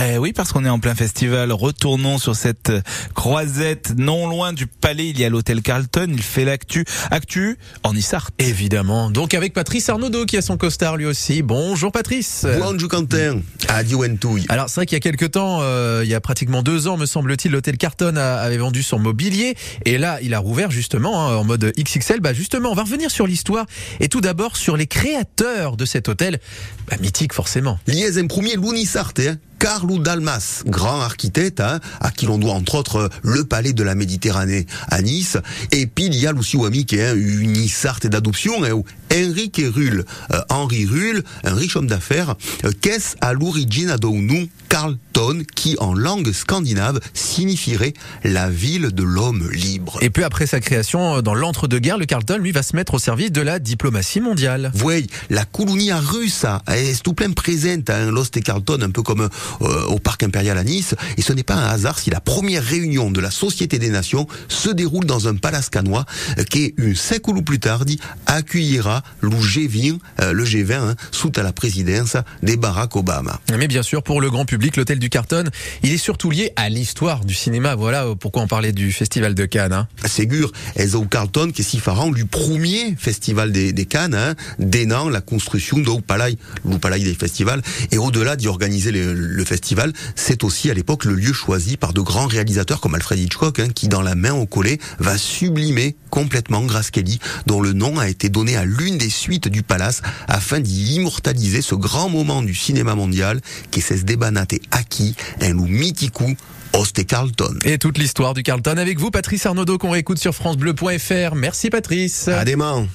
Eh oui, parce qu'on est en plein festival. Retournons sur cette croisette non loin du palais. Il y a l'hôtel Carlton. Il fait l'actu. Actu en Issart. Évidemment. Donc avec Patrice Arnaudot qui a son costard lui aussi. Bonjour Patrice. Bonjour Quentin. Adieu Entouille. Alors c'est vrai qu'il y a quelques temps, euh, il y a pratiquement deux ans, me semble-t-il, l'hôtel Carlton a- avait vendu son mobilier. Et là, il a rouvert justement hein, en mode XXL. Bah justement, on va revenir sur l'histoire. Et tout d'abord sur les créateurs de cet hôtel. Bah, mythique forcément. Liez en premier l'Unissart, hein. Carlo Dalmas, grand architecte, hein, à qui l'on doit entre autres le palais de la Méditerranée à Nice. Et puis il y a aussi ami qui est hein, une Issart d'adoption, hein, où Henrique Rull, euh, Henri Rull, un riche homme d'affaires, euh, qu'est-ce à l'origine d'un Carlton, qui en langue scandinave signifierait la ville de l'homme libre? Et peu après sa création, euh, dans l'entre-deux-guerres, le Carlton, lui, va se mettre au service de la diplomatie mondiale. Voyez, la colonia russe hein, est tout plein présente à Lost et Carlton, un peu comme euh, au parc impérial à Nice. Et ce n'est pas un hasard si la première réunion de la Société des Nations se déroule dans un palace canois euh, qui, une sécule plus tard, accueillera le G20, euh, le G20 hein, sous à la présidence des Barack Obama. Mais bien sûr, pour le grand public, l'hôtel du Carlton, il est surtout lié à l'histoire du cinéma. Voilà euh, pourquoi on parlait du Festival de Cannes. hein. Ségur, et au Carlton, qui est si farant, du premier festival des, des Cannes, hein, dénant la construction de Palais, des festivals. Et au-delà d'y organiser le, le festival, c'est aussi à l'époque le lieu choisi par de grands réalisateurs comme Alfred Hitchcock, hein, qui dans la main au collet va sublimer complètement Grace Kelly, dont le nom a été donné à l'une des suites du palace afin d'y immortaliser ce grand moment du cinéma mondial qui s'est débanate acquis un loup mythicou Oste Carlton. Et toute l'histoire du Carlton avec vous, Patrice Arnaudot, qu'on réécoute sur FranceBleu.fr. Merci Patrice. À demain.